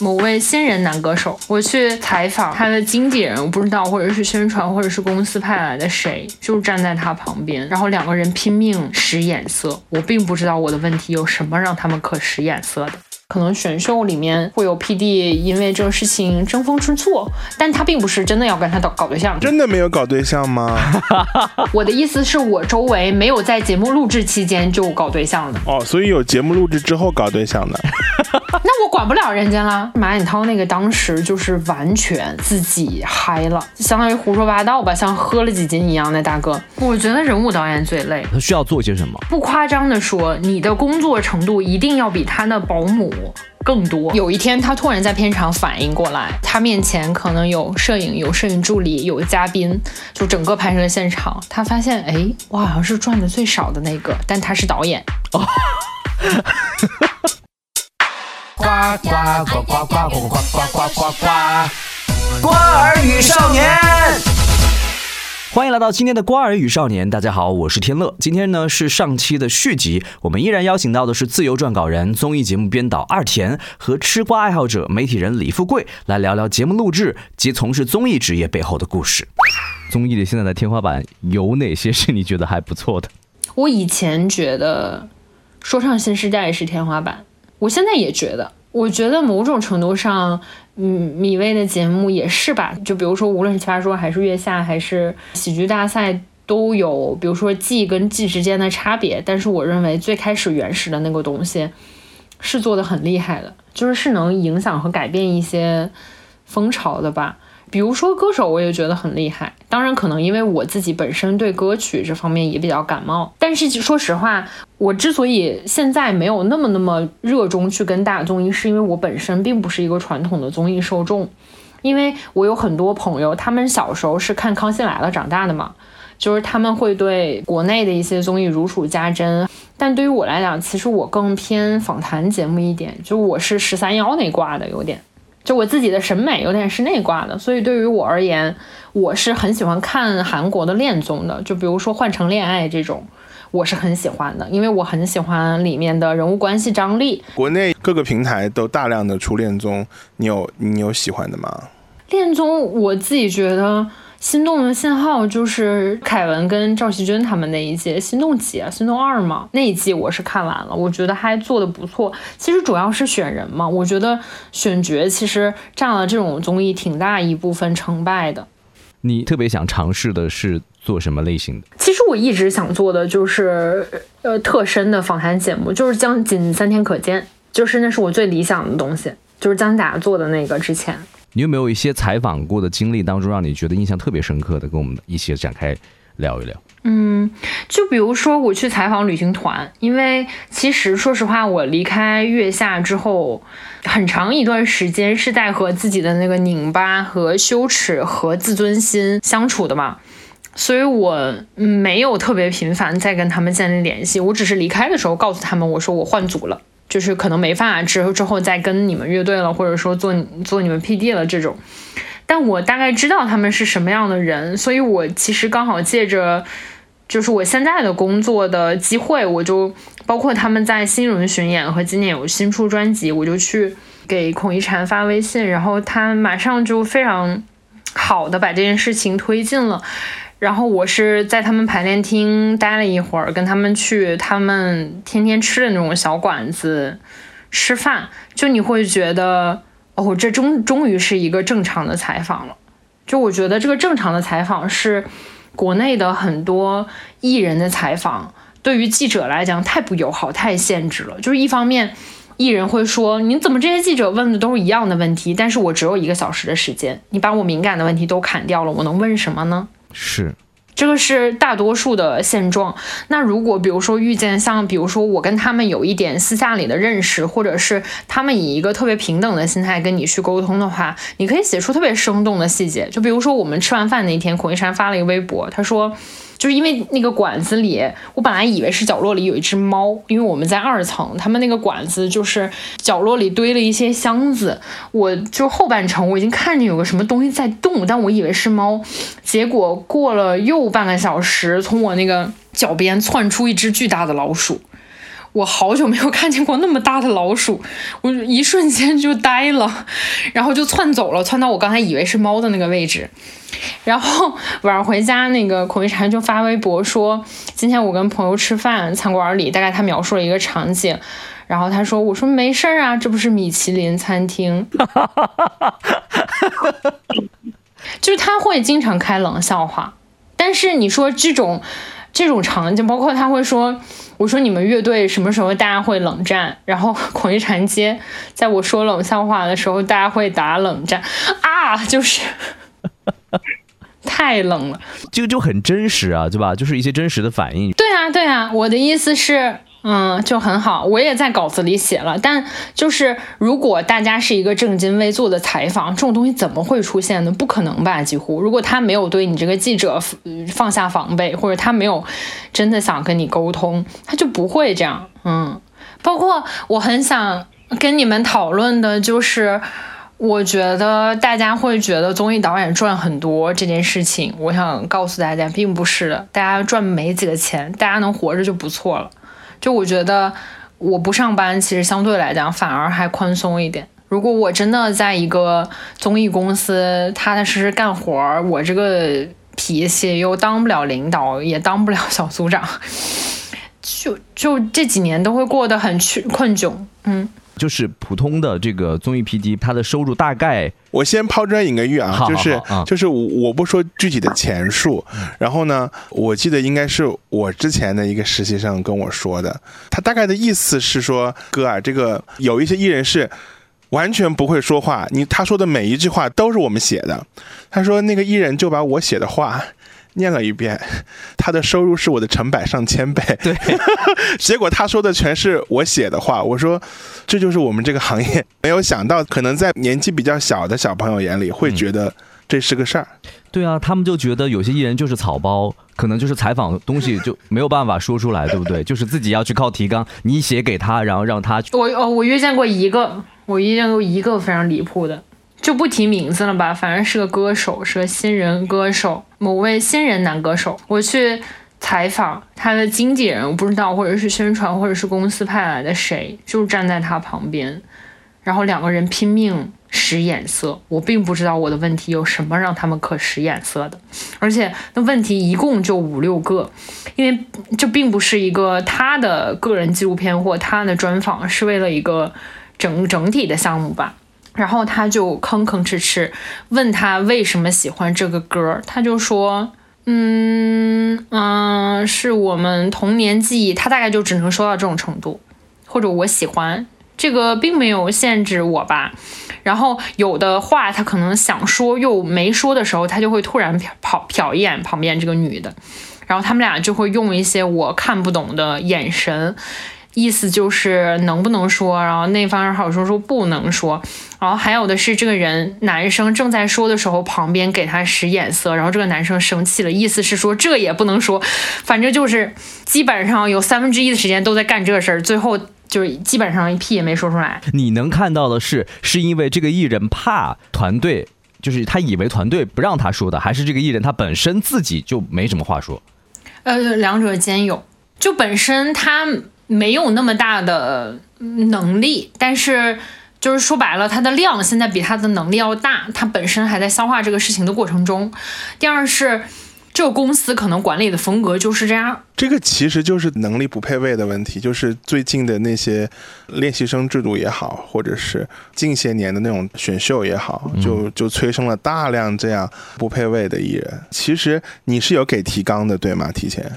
某位新人男歌手，我去采访他的经纪人，我不知道，或者是宣传，或者是公司派来的谁，就站在他旁边，然后两个人拼命使眼色。我并不知道我的问题有什么让他们可使眼色的。可能选秀里面会有 P D 因为这个事情争风吃醋，但他并不是真的要跟他搞搞对象。真的没有搞对象吗？我的意思是我周围没有在节目录制期间就搞对象的。哦，所以有节目录制之后搞对象的。那我管不了人家了。马景涛那个当时就是完全自己嗨了，相当于胡说八道吧，像喝了几斤一样那大哥。我觉得人物导演最累，他需要做些什么？不夸张的说，你的工作程度一定要比他的保姆。更多。有一天，他突然在片场反应过来，他面前可能有摄影、有摄影助理、有嘉宾，就整个拍摄现场，他发现，哎，我好像是赚的最少的那个，但他是导演。哦。呱呱呱呱呱呱呱呱呱呱呱！瓜儿与少年。欢迎来到今天的《瓜儿与少年》，大家好，我是天乐。今天呢是上期的续集，我们依然邀请到的是自由撰稿人、综艺节目编导二田和吃瓜爱好者、媒体人李富贵，来聊聊节目录制及从事综艺职业背后的故事。综艺的现在的天花板有哪些是你觉得还不错的？我以前觉得《说唱新时代》是天花板，我现在也觉得。我觉得某种程度上，嗯，米未的节目也是吧。就比如说，无论是奇葩说，还是月下，还是喜剧大赛，都有比如说季跟季之间的差别。但是我认为最开始原始的那个东西是做的很厉害的，就是是能影响和改变一些风潮的吧。比如说歌手，我也觉得很厉害。当然，可能因为我自己本身对歌曲这方面也比较感冒。但是说实话，我之所以现在没有那么那么热衷去跟大综艺，是因为我本身并不是一个传统的综艺受众。因为我有很多朋友，他们小时候是看《康熙来了》长大的嘛，就是他们会对国内的一些综艺如数家珍。但对于我来讲，其实我更偏访谈节目一点，就我是十三幺那挂的，有点。就我自己的审美有点是内挂的，所以对于我而言，我是很喜欢看韩国的恋综的。就比如说《换乘恋爱》这种，我是很喜欢的，因为我很喜欢里面的人物关系张力。国内各个平台都大量的出恋综，你有你有喜欢的吗？恋综我自己觉得。心动的信号就是凯文跟赵熙君他们那一季，心动几啊？心动二嘛？那一季我是看完了，我觉得还做的不错。其实主要是选人嘛，我觉得选角其实占了这种综艺挺大一部分成败的。你特别想尝试的是做什么类型的？其实我一直想做的就是呃特深的访谈节目，就是将仅三天可见，就是那是我最理想的东西，就是姜达做的那个之前。你有没有一些采访过的经历当中让你觉得印象特别深刻的，跟我们一起展开聊一聊？嗯，就比如说我去采访旅行团，因为其实说实话，我离开月下之后，很长一段时间是在和自己的那个拧巴和羞耻和自尊心相处的嘛，所以我没有特别频繁再跟他们建立联系，我只是离开的时候告诉他们，我说我换组了。就是可能没法之后之后再跟你们乐队了，或者说做做你们 PD 了这种，但我大概知道他们是什么样的人，所以我其实刚好借着就是我现在的工作的机会，我就包括他们在新人巡演和今年有新出专辑，我就去给孔一婵发微信，然后他马上就非常好的把这件事情推进了。然后我是在他们排练厅待了一会儿，跟他们去他们天天吃的那种小馆子吃饭，就你会觉得哦，这终终于是一个正常的采访了。就我觉得这个正常的采访是国内的很多艺人的采访，对于记者来讲太不友好、太限制了。就是一方面，艺人会说你怎么这些记者问的都是一样的问题，但是我只有一个小时的时间，你把我敏感的问题都砍掉了，我能问什么呢？是，这个是大多数的现状。那如果比如说遇见像，比如说我跟他们有一点私下里的认识，或者是他们以一个特别平等的心态跟你去沟通的话，你可以写出特别生动的细节。就比如说我们吃完饭那天，孔一山发了一个微博，他说。就是因为那个馆子里，我本来以为是角落里有一只猫，因为我们在二层，他们那个馆子就是角落里堆了一些箱子，我就后半程我已经看见有个什么东西在动，但我以为是猫，结果过了又半个小时，从我那个脚边窜出一只巨大的老鼠。我好久没有看见过那么大的老鼠，我一瞬间就呆了，然后就窜走了，窜到我刚才以为是猫的那个位置。然后晚上回家，那个孔一婵就发微博说，今天我跟朋友吃饭，餐馆里大概他描述了一个场景，然后他说，我说没事儿啊，这不是米其林餐厅，就是他会经常开冷笑话，但是你说这种这种场景，包括他会说。我说你们乐队什么时候大家会冷战？然后孔一婵接，在我说冷笑话的时候，大家会打冷战啊，就是 太冷了，这个就很真实啊，对吧？就是一些真实的反应。对啊，对啊，我的意思是。嗯，就很好，我也在稿子里写了。但就是如果大家是一个正襟危坐的采访，这种东西怎么会出现呢？不可能吧？几乎，如果他没有对你这个记者放下防备，或者他没有真的想跟你沟通，他就不会这样。嗯，包括我很想跟你们讨论的就是，我觉得大家会觉得综艺导演赚很多这件事情，我想告诉大家，并不是的，大家赚没几个钱，大家能活着就不错了。就我觉得，我不上班，其实相对来讲反而还宽松一点。如果我真的在一个综艺公司踏踏实实干活儿，我这个脾气又当不了领导，也当不了小组长，就就这几年都会过得很困困窘。嗯。就是普通的这个综艺 PD，他的收入大概，我先抛砖引个玉啊，就是就是我不说具体的钱数，然后呢，我记得应该是我之前的一个实习生跟我说的，他大概的意思是说，哥啊，这个有一些艺人是完全不会说话，你他说的每一句话都是我们写的，他说那个艺人就把我写的话。念了一遍，他的收入是我的成百上千倍。对，结果他说的全是我写的话。我说，这就是我们这个行业。没有想到，可能在年纪比较小的小朋友眼里，会觉得这是个事儿。对啊，他们就觉得有些艺人就是草包，可能就是采访东西就没有办法说出来，对不对？就是自己要去靠提纲，你写给他，然后让他。我哦，我遇见过一个，我遇见过一个非常离谱的。就不提名字了吧，反正是个歌手，是个新人歌手，某位新人男歌手。我去采访他的经纪人，我不知道，或者是宣传，或者是公司派来的谁，就站在他旁边，然后两个人拼命使眼色。我并不知道我的问题有什么让他们可使眼色的，而且那问题一共就五六个，因为这并不是一个他的个人纪录片或他的专访，是为了一个整整体的项目吧。然后他就吭吭哧哧问他为什么喜欢这个歌，他就说，嗯嗯，是我们童年记忆。他大概就只能说到这种程度，或者我喜欢这个，并没有限制我吧。然后有的话他可能想说又没说的时候，他就会突然瞟瞟瞟一眼旁边这个女的，然后他们俩就会用一些我看不懂的眼神。意思就是能不能说，然后那方人好说说不能说，然后还有的是这个人男生正在说的时候，旁边给他使眼色，然后这个男生生气了，意思是说这也不能说，反正就是基本上有三分之一的时间都在干这事儿，最后就是基本上一屁也没说出来。你能看到的是，是因为这个艺人怕团队，就是他以为团队不让他说的，还是这个艺人他本身自己就没什么话说？呃，两者兼有，就本身他。没有那么大的能力，但是就是说白了，它的量现在比它的能力要大，它本身还在消化这个事情的过程中。第二是，这个公司可能管理的风格就是这样。这个其实就是能力不配位的问题，就是最近的那些练习生制度也好，或者是近些年的那种选秀也好，就就催生了大量这样不配位的艺人。其实你是有给提纲的，对吗？提前。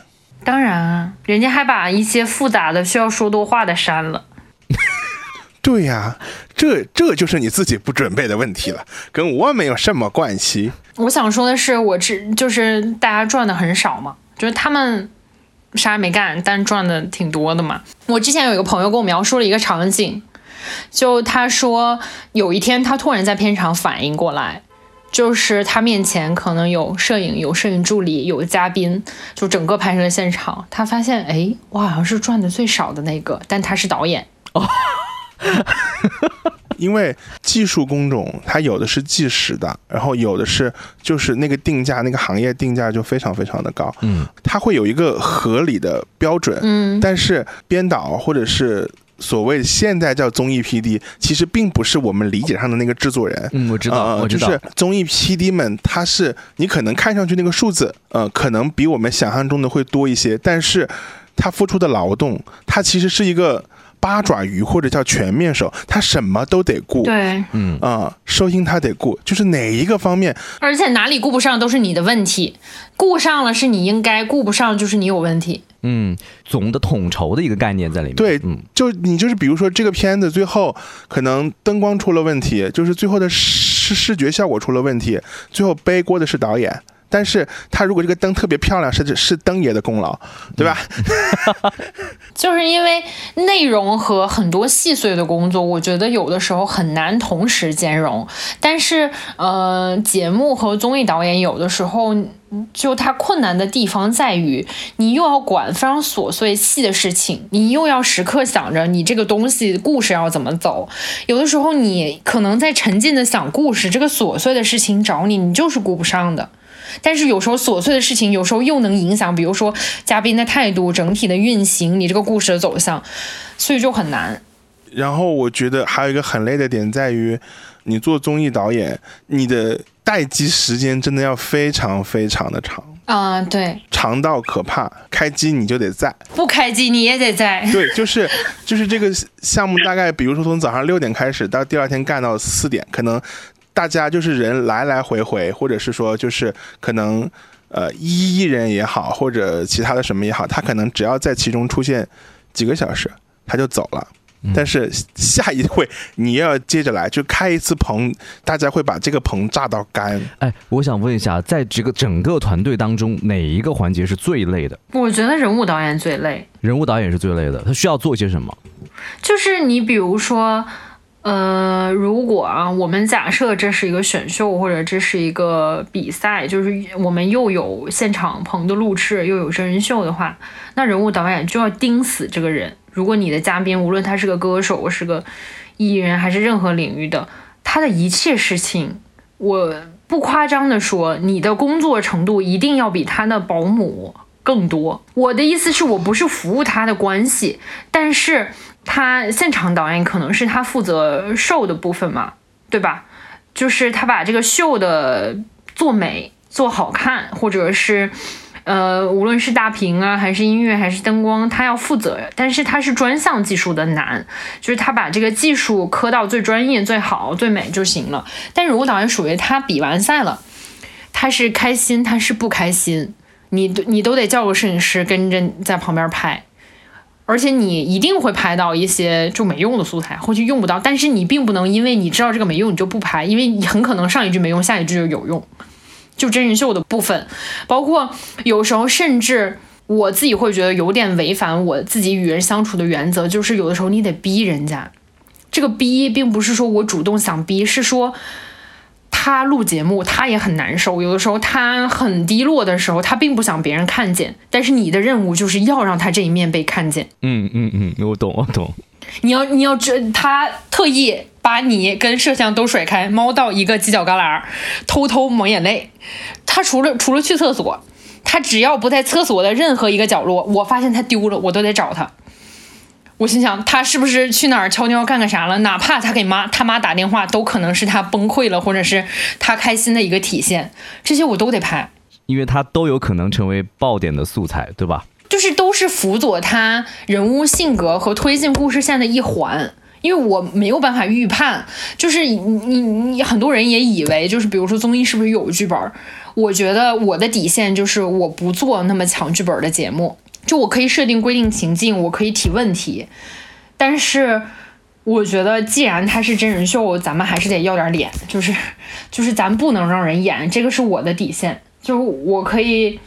当然啊，人家还把一些复杂的需要说多话的删了。对呀，这这就是你自己不准备的问题了，跟我没有什么关系。我想说的是，我只就是大家赚的很少嘛，就是他们啥也没干，但赚的挺多的嘛。我之前有一个朋友跟我描述了一个场景，就他说有一天他突然在片场反应过来。就是他面前可能有摄影、有摄影助理、有嘉宾，就整个拍摄现场，他发现，哎，我好像是赚的最少的那个，但他是导演。哦 因为技术工种它有的是计时的，然后有的是就是那个定价，那个行业定价就非常非常的高。嗯，它会有一个合理的标准。嗯，但是编导或者是。所谓现在叫综艺 PD，其实并不是我们理解上的那个制作人。嗯，我知道，我知道。就是综艺 PD 们，他是你可能看上去那个数字，呃，可能比我们想象中的会多一些，但是他付出的劳动，他其实是一个。八爪鱼或者叫全面手，他什么都得顾。对，嗯啊，收音他得顾，就是哪一个方面，而且哪里顾不上都是你的问题，顾上了是你应该，顾不上就是你有问题。嗯，总的统筹的一个概念在里面。对，嗯，就你就是比如说这个片子最后可能灯光出了问题，就是最后的视视觉效果出了问题，最后背锅的是导演。但是他如果这个灯特别漂亮，是是灯爷的功劳，对吧？就是因为内容和很多细碎的工作，我觉得有的时候很难同时兼容。但是，呃，节目和综艺导演有的时候，就他困难的地方在于，你又要管非常琐碎细的事情，你又要时刻想着你这个东西故事要怎么走。有的时候你可能在沉浸的想故事，这个琐碎的事情找你，你就是顾不上的。但是有时候琐碎的事情，有时候又能影响，比如说嘉宾的态度、整体的运行，你这个故事的走向，所以就很难。然后我觉得还有一个很累的点在于，你做综艺导演，你的待机时间真的要非常非常的长啊，对，长到可怕。开机你就得在，不开机你也得在。对，就是就是这个项目大概，比如说从早上六点开始到第二天干到四点，可能。大家就是人来来回回，或者是说就是可能，呃，一人也好，或者其他的什么也好，他可能只要在其中出现几个小时，他就走了。但是下一回你要接着来，就开一次棚，大家会把这个棚炸到干。哎，我想问一下，在这个整个团队当中，哪一个环节是最累的？我觉得人物导演最累。人物导演是最累的，他需要做些什么？就是你比如说。呃，如果啊，我们假设这是一个选秀或者这是一个比赛，就是我们又有现场棚的录制，又有真人秀的话，那人物导演就要盯死这个人。如果你的嘉宾无论他是个歌手、是个艺人还是任何领域的，他的一切事情，我不夸张的说，你的工作程度一定要比他的保姆更多。我的意思是我不是服务他的关系，但是。他现场导演可能是他负责秀的部分嘛，对吧？就是他把这个秀的做美、做好看，或者是，呃，无论是大屏啊，还是音乐，还是灯光，他要负责。但是他是专项技术的难，就是他把这个技术磕到最专业、最好、最美就行了。但如果导演属于他比完赛了，他是开心，他是不开心，你你都得叫个摄影师跟着在旁边拍。而且你一定会拍到一些就没用的素材，或许用不到。但是你并不能因为你知道这个没用，你就不拍，因为你很可能上一句没用，下一句就有用。就真人秀的部分，包括有时候甚至我自己会觉得有点违反我自己与人相处的原则，就是有的时候你得逼人家。这个逼并不是说我主动想逼，是说。他录节目，他也很难受。有的时候他很低落的时候，他并不想别人看见。但是你的任务就是要让他这一面被看见。嗯嗯嗯，我懂我懂。你要你要这，他特意把你跟摄像都甩开，猫到一个犄角旮旯，偷偷抹眼泪。他除了除了去厕所，他只要不在厕所的任何一个角落，我发现他丢了，我都得找他。我心想，他是不是去哪儿悄悄干个啥了？哪怕他给妈他妈打电话，都可能是他崩溃了，或者是他开心的一个体现。这些我都得拍，因为他都有可能成为爆点的素材，对吧？就是都是辅佐他人物性格和推进故事线的一环。因为我没有办法预判，就是你你你很多人也以为，就是比如说综艺是不是有剧本？我觉得我的底线就是我不做那么强剧本的节目。就我可以设定规定情境，我可以提问题，但是我觉得既然它是真人秀，咱们还是得要点脸，就是 就是咱不能让人演，这个是我的底线。就我可以，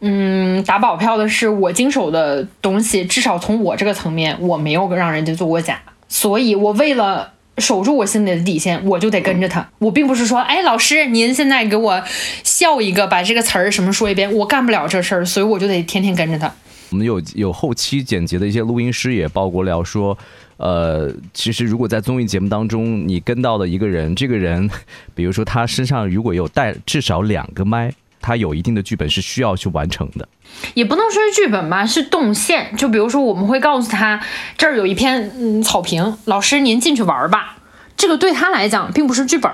嗯，打保票的是，我经手的东西，至少从我这个层面，我没有让人家做过假，所以我为了。守住我心里的底线，我就得跟着他。我并不是说，哎，老师，您现在给我笑一个，把这个词儿什么说一遍，我干不了这事儿，所以我就得天天跟着他。我们有有后期剪辑的一些录音师也报过料说，呃，其实如果在综艺节目当中你跟到的一个人，这个人，比如说他身上如果有带至少两个麦，他有一定的剧本是需要去完成的。也不能说是剧本吧，是动线。就比如说我们会告诉他这儿有一片嗯草坪，老师您进去玩吧。这个对他来讲并不是剧本。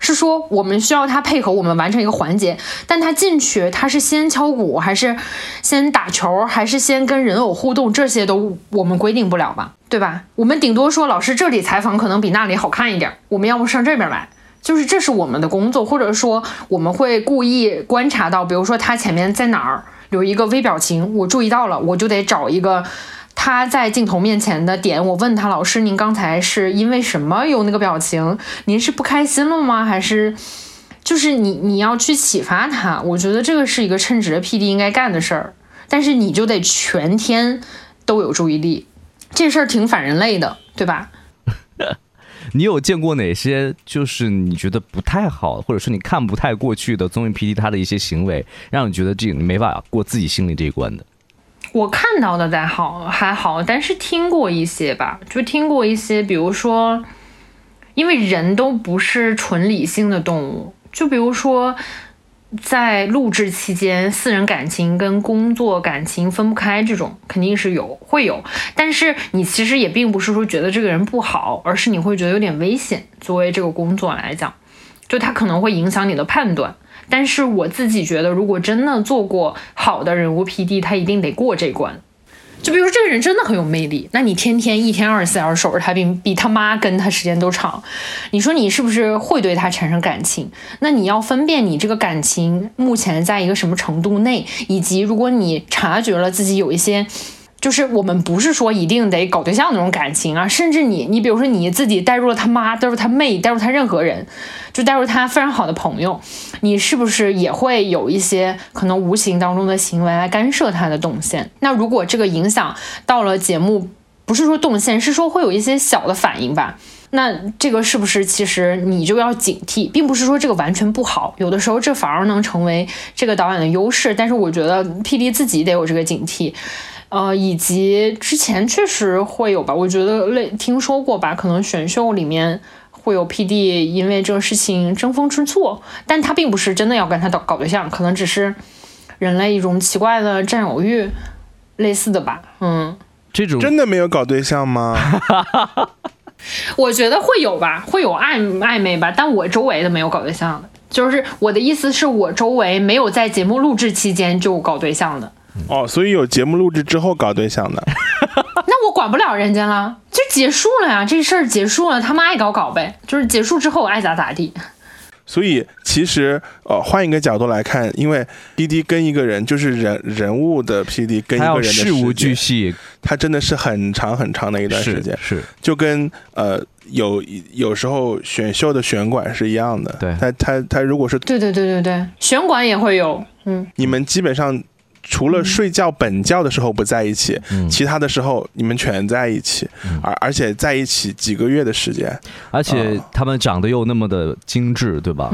是说我们需要他配合我们完成一个环节，但他进去他是先敲鼓还是先打球还是先跟人偶互动，这些都我们规定不了吧，对吧？我们顶多说老师这里采访可能比那里好看一点，我们要不上这边来，就是这是我们的工作，或者说我们会故意观察到，比如说他前面在哪儿有一个微表情，我注意到了，我就得找一个。他在镜头面前的点，我问他老师，您刚才是因为什么有那个表情？您是不开心了吗？还是就是你你要去启发他？我觉得这个是一个称职的 P D 应该干的事儿。但是你就得全天都有注意力，这事儿挺反人类的，对吧？你有见过哪些就是你觉得不太好，或者说你看不太过去的综艺 P D 他的一些行为，让你觉得这个你没法过自己心里这一关的？我看到的在好还好，但是听过一些吧，就听过一些，比如说，因为人都不是纯理性的动物，就比如说，在录制期间，私人感情跟工作感情分不开，这种肯定是有会有，但是你其实也并不是说觉得这个人不好，而是你会觉得有点危险。作为这个工作来讲，就他可能会影响你的判断。但是我自己觉得，如果真的做过好的人物 P D，他一定得过这关。就比如说这个人真的很有魅力，那你天天一天二十四小时守着他，比比他妈跟他时间都长，你说你是不是会对他产生感情？那你要分辨你这个感情目前在一个什么程度内，以及如果你察觉了自己有一些。就是我们不是说一定得搞对象那种感情啊，甚至你，你比如说你自己带入了他妈，带入他妹，带入他任何人，就带入他非常好的朋友，你是不是也会有一些可能无形当中的行为来干涉他的动线？那如果这个影响到了节目，不是说动线，是说会有一些小的反应吧？那这个是不是其实你就要警惕，并不是说这个完全不好，有的时候这反而能成为这个导演的优势。但是我觉得 P D 自己得有这个警惕。呃，以及之前确实会有吧，我觉得类听说过吧，可能选秀里面会有 P D 因为这个事情争风吃醋，但他并不是真的要跟他搞搞对象，可能只是人类一种奇怪的占有欲，类似的吧，嗯，这种真的没有搞对象吗？我觉得会有吧，会有暧暧昧吧，但我周围的没有搞对象的，就是我的意思是我周围没有在节目录制期间就搞对象的。哦，所以有节目录制之后搞对象的，那我管不了人家了，就结束了呀，这事儿结束了，他们爱搞搞呗，就是结束之后爱咋咋地。所以其实呃，换一个角度来看，因为 P D 跟一个人就是人人物的 P D 跟一个人的事无巨细，他真的是很长很长的一段时间，是就跟呃有有时候选秀的选管是一样的，对，他他他如果是对对对对对，选管也会有，嗯，你们基本上。除了睡觉本觉的时候不在一起，其他的时候你们全在一起，而而且在一起几个月的时间，而且他们长得又那么的精致，对吧？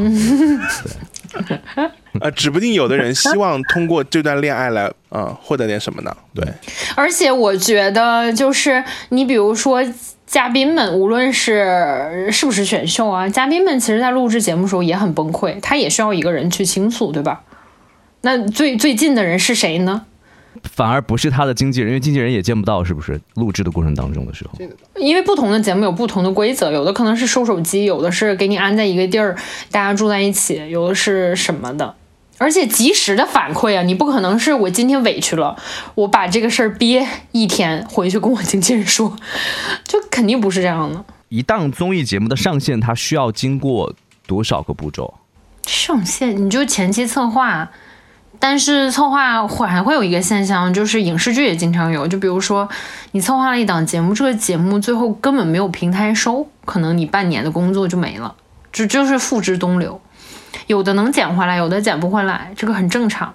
对，呃，指不定有的人希望通过这段恋爱来，呃，获得点什么呢？对。而且我觉得，就是你比如说嘉宾们，无论是是不是选秀啊，嘉宾们其实在录制节目的时候也很崩溃，他也需要一个人去倾诉，对吧？那最最近的人是谁呢？反而不是他的经纪人，因为经纪人也见不到，是不是？录制的过程当中的时候，因为不同的节目有不同的规则，有的可能是收手机，有的是给你安在一个地儿，大家住在一起，有的是什么的，而且及时的反馈啊，你不可能是我今天委屈了，我把这个事儿憋一天回去跟我经纪人说，就肯定不是这样的。一档综艺节目的上线，它需要经过多少个步骤？上线你就前期策划。但是策划会还会有一个现象，就是影视剧也经常有，就比如说你策划了一档节目，这个节目最后根本没有平台收，可能你半年的工作就没了，这就是付之东流。有的能捡回来，有的捡不回来，这个很正常。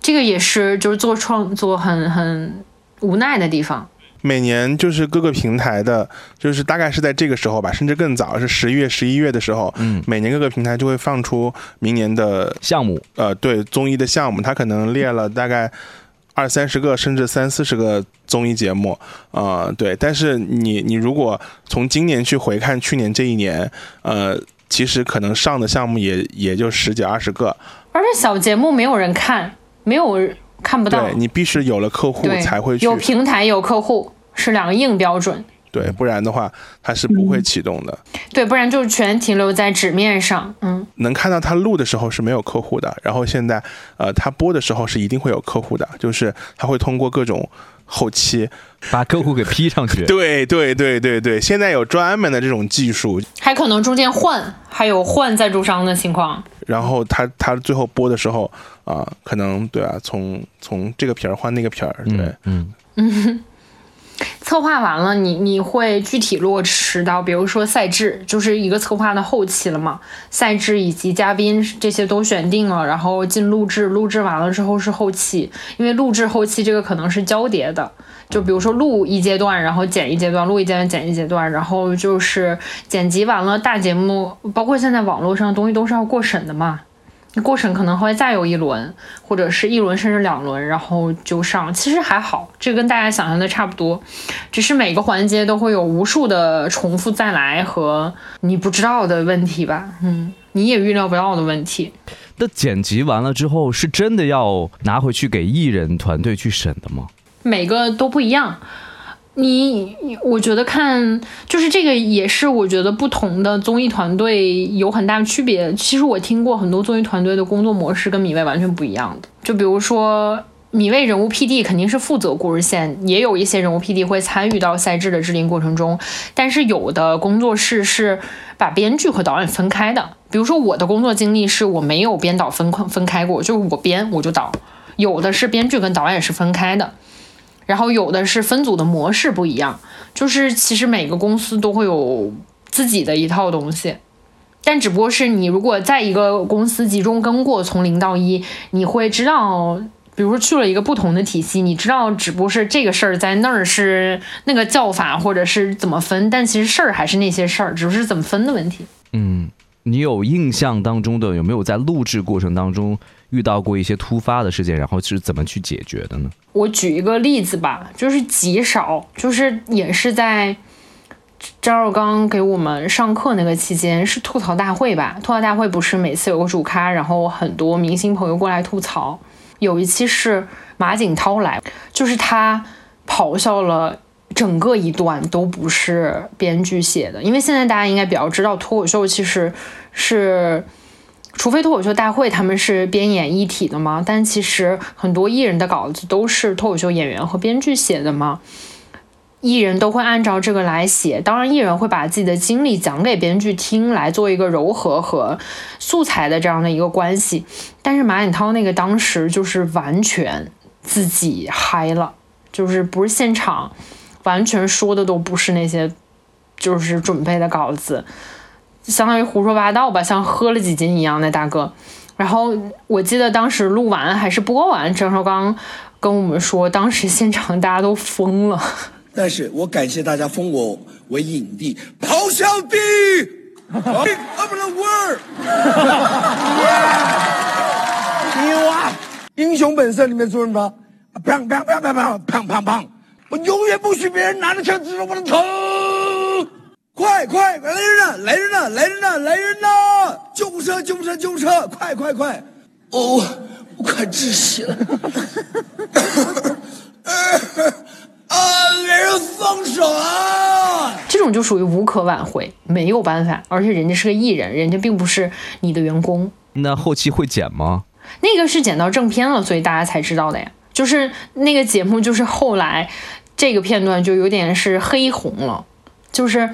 这个也是就是做创作很很无奈的地方。每年就是各个平台的，就是大概是在这个时候吧，甚至更早，是十一月、十一月的时候，嗯，每年各个平台就会放出明年的项目，呃，对，综艺的项目，它可能列了大概二三十个甚至三四十个综艺节目，啊，对。但是你你如果从今年去回看去年这一年，呃，其实可能上的项目也也就十几二十个，而且小节目没有人看，没有看不到。对你必须有了客户才会有平台有客户是两个硬标准。对，不然的话它是不会启动的。对，不然就全停留在纸面上。嗯，能看到他录的时候是没有客户的，然后现在呃他播的时候是一定会有客户的，就是他会通过各种后期把客户给 P 上去。对对对对对，现在有专门的这种技术，还可能中间换，还有换赞助商的情况。然后他他最后播的时候啊，可能对啊，从从这个皮儿换那个皮儿，对，嗯嗯。策划完了，你你会具体落实到，比如说赛制，就是一个策划的后期了嘛？赛制以及嘉宾这些都选定了，然后进录制，录制完了之后是后期，因为录制后期这个可能是交叠的，就比如说录一阶段，然后剪一阶段，录一阶段剪一阶段，然后就是剪辑完了，大节目包括现在网络上的东西都是要过审的嘛。过程可能会再有一轮，或者是一轮甚至两轮，然后就上。其实还好，这跟大家想象的差不多，只是每个环节都会有无数的重复再来和你不知道的问题吧。嗯，你也预料不到的问题。那剪辑完了之后，是真的要拿回去给艺人团队去审的吗？每个都不一样。你，我觉得看就是这个也是我觉得不同的综艺团队有很大区别。其实我听过很多综艺团队的工作模式跟米未完全不一样的。就比如说米未人物 PD 肯定是负责故事线，也有一些人物 PD 会参与到赛制的制定过程中。但是有的工作室是把编剧和导演分开的。比如说我的工作经历是我没有编导分分开过，就是我编我就导。有的是编剧跟导演是分开的。然后有的是分组的模式不一样，就是其实每个公司都会有自己的一套东西，但只不过是你如果在一个公司集中跟过，从零到一，你会知道，比如说去了一个不同的体系，你知道只不过是这个事儿在那儿是那个叫法或者是怎么分，但其实事儿还是那些事儿，只是怎么分的问题。嗯，你有印象当中的有没有在录制过程当中？遇到过一些突发的事件，然后是怎么去解决的呢？我举一个例子吧，就是极少，就是也是在张绍刚给我们上课那个期间，是吐槽大会吧？吐槽大会不是每次有个主咖，然后很多明星朋友过来吐槽。有一期是马景涛来，就是他咆哮了整个一段都不是编剧写的，因为现在大家应该比较知道脱口秀其实是。除非脱口秀大会他们是编演一体的嘛，但其实很多艺人的稿子都是脱口秀演员和编剧写的嘛，艺人都会按照这个来写。当然，艺人会把自己的经历讲给编剧听，来做一个柔和和素材的这样的一个关系。但是马景涛那个当时就是完全自己嗨了，就是不是现场，完全说的都不是那些，就是准备的稿子。相当于胡说八道吧，像喝了几斤一样的大哥。然后我记得当时录完还是播完，张绍刚跟我们说，当时现场大家都疯了。但是我感谢大家封我为影帝，咆哮帝，of the world。牛啊！英雄本色里面说什么？砰砰砰砰砰砰砰砰！我永远不许别人拿着枪指着我的头。快快来人呐！来人呐！来人呐！来人呐！救护车！救护车！救护车！快快快！哦，我快窒息了！啊！给人放手啊！这种就属于无可挽回，没有办法。而且人家是个艺人，人家并不是你的员工。那后期会剪吗？那个是剪到正片了，所以大家才知道的呀。就是那个节目，就是后来这个片段就有点是黑红了，就是。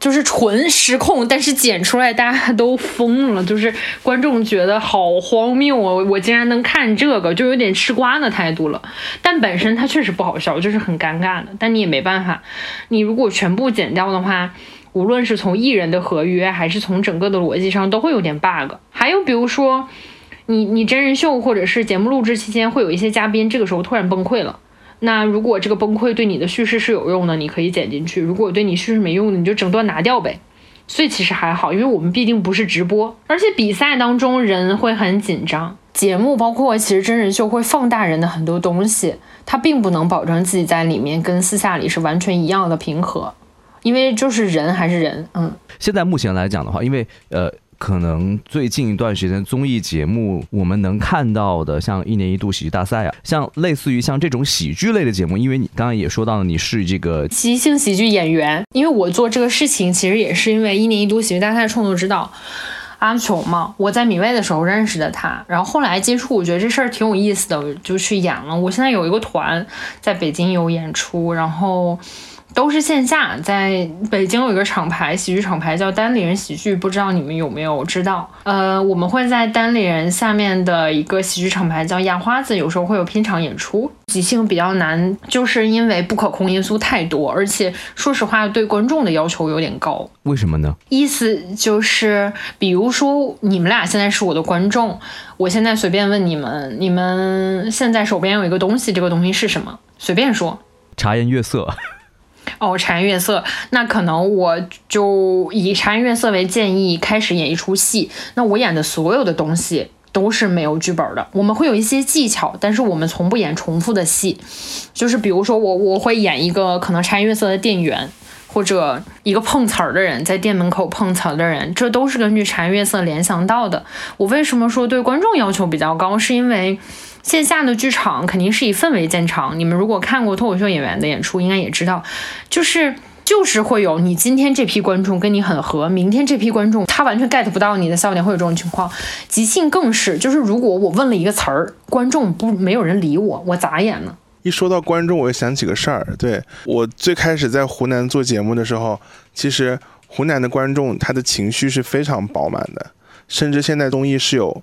就是纯失控，但是剪出来大家都疯了，就是观众觉得好荒谬啊！我竟然能看这个，就有点吃瓜的态度了。但本身它确实不好笑，就是很尴尬的。但你也没办法，你如果全部剪掉的话，无论是从艺人的合约，还是从整个的逻辑上，都会有点 bug。还有比如说，你你真人秀或者是节目录制期间，会有一些嘉宾这个时候突然崩溃了。那如果这个崩溃对你的叙事是有用的，你可以剪进去；如果对你叙事没用的，你就整段拿掉呗。所以其实还好，因为我们毕竟不是直播，而且比赛当中人会很紧张。节目包括其实真人秀会放大人的很多东西，它并不能保证自己在里面跟私下里是完全一样的平和，因为就是人还是人，嗯。现在目前来讲的话，因为呃。可能最近一段时间综艺节目我们能看到的，像一年一度喜剧大赛啊，像类似于像这种喜剧类的节目，因为你刚刚也说到了你是这个即兴喜剧演员，因为我做这个事情其实也是因为一年一度喜剧大赛创作指导阿琼嘛，我在米未的时候认识的他，然后后来接触，我觉得这事儿挺有意思的，就去演了。我现在有一个团在北京有演出，然后。都是线下，在北京有一个厂牌，喜剧厂牌叫单立人喜剧，不知道你们有没有知道？呃，我们会在单立人下面的一个喜剧厂牌叫压花子，有时候会有拼场演出。即兴比较难，就是因为不可控因素太多，而且说实话，对观众的要求有点高。为什么呢？意思就是，比如说你们俩现在是我的观众，我现在随便问你们，你们现在手边有一个东西，这个东西是什么？随便说。茶颜悦色。哦，茶颜悦色，那可能我就以茶颜悦色为建议开始演一出戏。那我演的所有的东西都是没有剧本的，我们会有一些技巧，但是我们从不演重复的戏。就是比如说我我会演一个可能茶颜悦色的店员，或者一个碰瓷儿的人，在店门口碰瓷儿的人，这都是根据茶颜悦色联想到的。我为什么说对观众要求比较高，是因为。线下的剧场肯定是以氛围见长。你们如果看过脱口秀演员的演出，应该也知道，就是 就是会有你今天这批观众跟你很合，明天这批观众他完全 get 不到你的笑点，会有这种情况。即兴更是，就是如果我问了一个词儿，观众不没有人理我，我咋演呢？一说到观众，我就想起个事儿。对我最开始在湖南做节目的时候，其实湖南的观众他的情绪是非常饱满的，甚至现在综艺是有。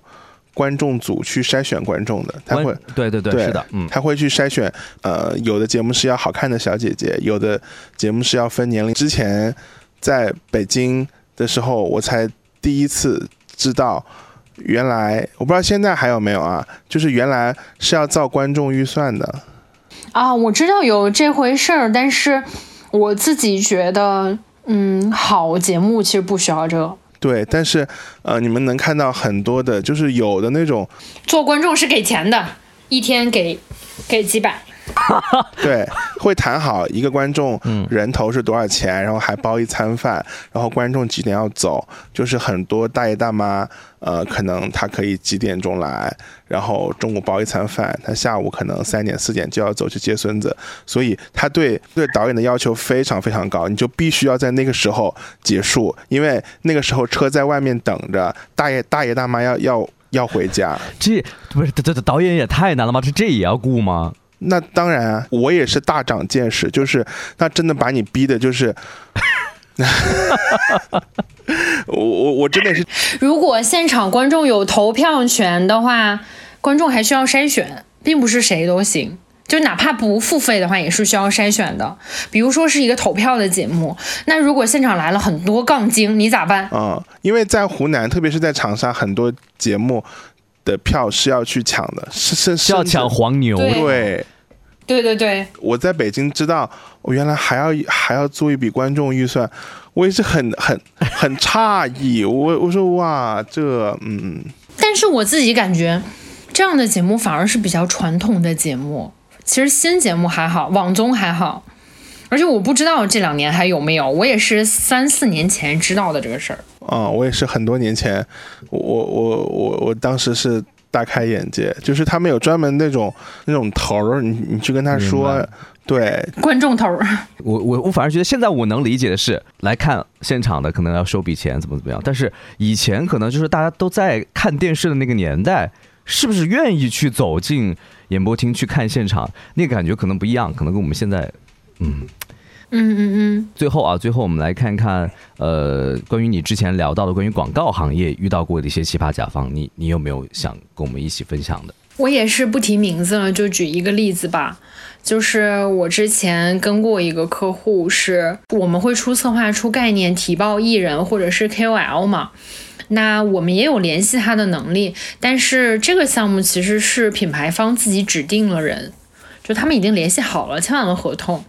观众组去筛选观众的，他会对对对，是的，嗯，他会去筛选，呃，有的节目是要好看的小姐姐，有的节目是要分年龄。之前在北京的时候，我才第一次知道，原来我不知道现在还有没有啊，就是原来是要造观众预算的。啊，我知道有这回事儿，但是我自己觉得，嗯，好节目其实不需要这个。对，但是，呃，你们能看到很多的，就是有的那种做观众是给钱的，一天给给几百。对，会谈好一个观众人头是多少钱，然后还包一餐饭，然后观众几点要走，就是很多大爷大妈，呃，可能他可以几点钟来，然后中午包一餐饭，他下午可能三点四点就要走去接孙子，所以他对对导演的要求非常非常高，你就必须要在那个时候结束，因为那个时候车在外面等着，大爷大爷大妈要要要回家。这不是这这导演也太难了吗？这这也要顾吗？那当然啊，我也是大长见识，就是那真的把你逼的，就是，我我我真的是，如果现场观众有投票权的话，观众还需要筛选，并不是谁都行，就哪怕不付费的话，也是需要筛选的。比如说是一个投票的节目，那如果现场来了很多杠精，你咋办？嗯，因为在湖南，特别是在长沙，很多节目的票是要去抢的，是是是要抢黄牛，对。对对对对，我在北京知道，我原来还要还要做一笔观众预算，我也是很很很诧异。我我说哇，这嗯。但是我自己感觉，这样的节目反而是比较传统的节目。其实新节目还好，网综还好，而且我不知道这两年还有没有。我也是三四年前知道的这个事儿。啊，我也是很多年前，我我我我当时是。大开眼界，就是他们有专门那种那种头儿，你你去跟他说，对，观众头儿。我我我反而觉得现在我能理解的是，来看现场的可能要收笔钱，怎么怎么样。但是以前可能就是大家都在看电视的那个年代，是不是愿意去走进演播厅去看现场？那个感觉可能不一样，可能跟我们现在，嗯。嗯嗯嗯，最后啊，最后我们来看看，呃，关于你之前聊到的关于广告行业遇到过的一些奇葩甲方，你你有没有想跟我们一起分享的？我也是不提名字了，就举一个例子吧，就是我之前跟过一个客户，是我们会出策划出概念，提报艺人或者是 KOL 嘛，那我们也有联系他的能力，但是这个项目其实是品牌方自己指定了人，就他们已经联系好了，签完了合同。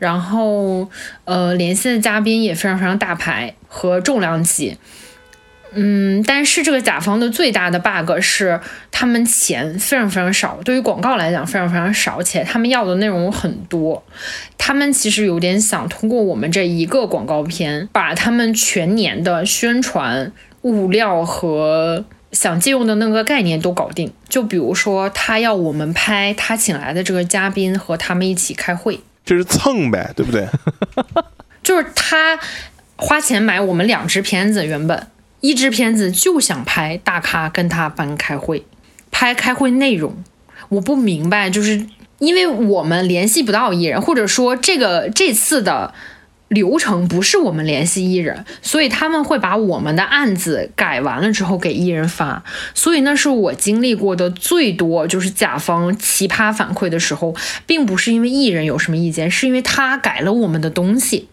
然后呃，连线的嘉宾也非常非常大牌和重量级。嗯，但是这个甲方的最大的 bug 是，他们钱非常非常少，对于广告来讲非常非常少，且他们要的内容很多。他们其实有点想通过我们这一个广告片，把他们全年的宣传物料和想借用的那个概念都搞定。就比如说，他要我们拍他请来的这个嘉宾和他们一起开会，就是蹭呗，对不对？就是他花钱买我们两支片子，原本。一支片子就想拍大咖跟他班开会，拍开会内容，我不明白，就是因为我们联系不到艺人，或者说这个这次的流程不是我们联系艺人，所以他们会把我们的案子改完了之后给艺人发，所以那是我经历过的最多就是甲方奇葩反馈的时候，并不是因为艺人有什么意见，是因为他改了我们的东西。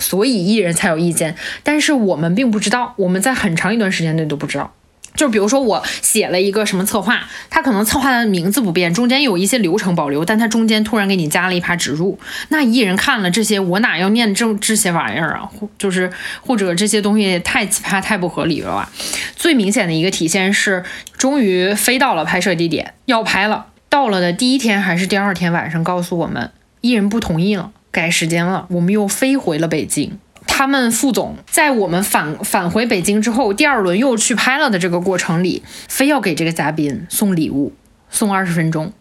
所以艺人才有意见，但是我们并不知道，我们在很长一段时间内都不知道。就比如说我写了一个什么策划，他可能策划的名字不变，中间有一些流程保留，但他中间突然给你加了一趴植入，那艺人看了这些，我哪要念这这些玩意儿啊？或就是或者这些东西太奇葩、太不合理了吧？最明显的一个体现是，终于飞到了拍摄地点，要拍了，到了的第一天还是第二天晚上，告诉我们艺人不同意了。改时间了，我们又飞回了北京。他们副总在我们返返回北京之后，第二轮又去拍了的这个过程里，非要给这个嘉宾送礼物，送二十分钟。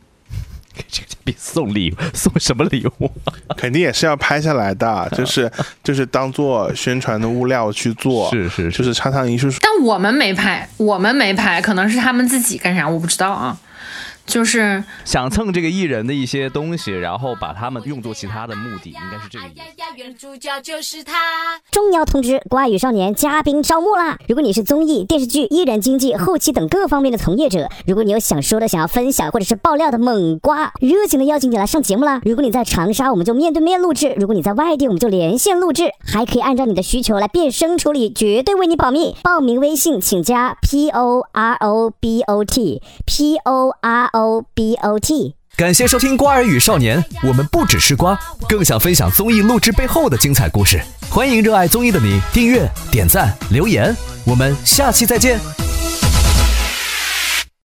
给这个嘉宾送礼物，送什么礼物？肯定也是要拍下来的，就是就是当做宣传的物料去做。是是，就是插上一束。但我们没拍，我们没拍，可能是他们自己干啥，我不知道啊。就是想蹭这个艺人的一些东西，然后把他们用作其他的目的，应该是这个意思。原主角就是他重要通知：瓜语少年嘉宾招募啦！如果你是综艺、电视剧、艺人经纪、后期等各方面的从业者，如果你有想说的、想要分享或者是爆料的猛瓜，热情的邀请你来上节目啦！如果你在长沙，我们就面对面录制；如果你在外地，我们就连线录制，还可以按照你的需求来变声处理，绝对为你保密。报名微信请加 p o r o b o t p o r。O B O T，感谢收听《瓜儿与少年》，我们不只是瓜，更想分享综艺录制背后的精彩故事。欢迎热爱综艺的你订阅、点赞、留言，我们下期再见。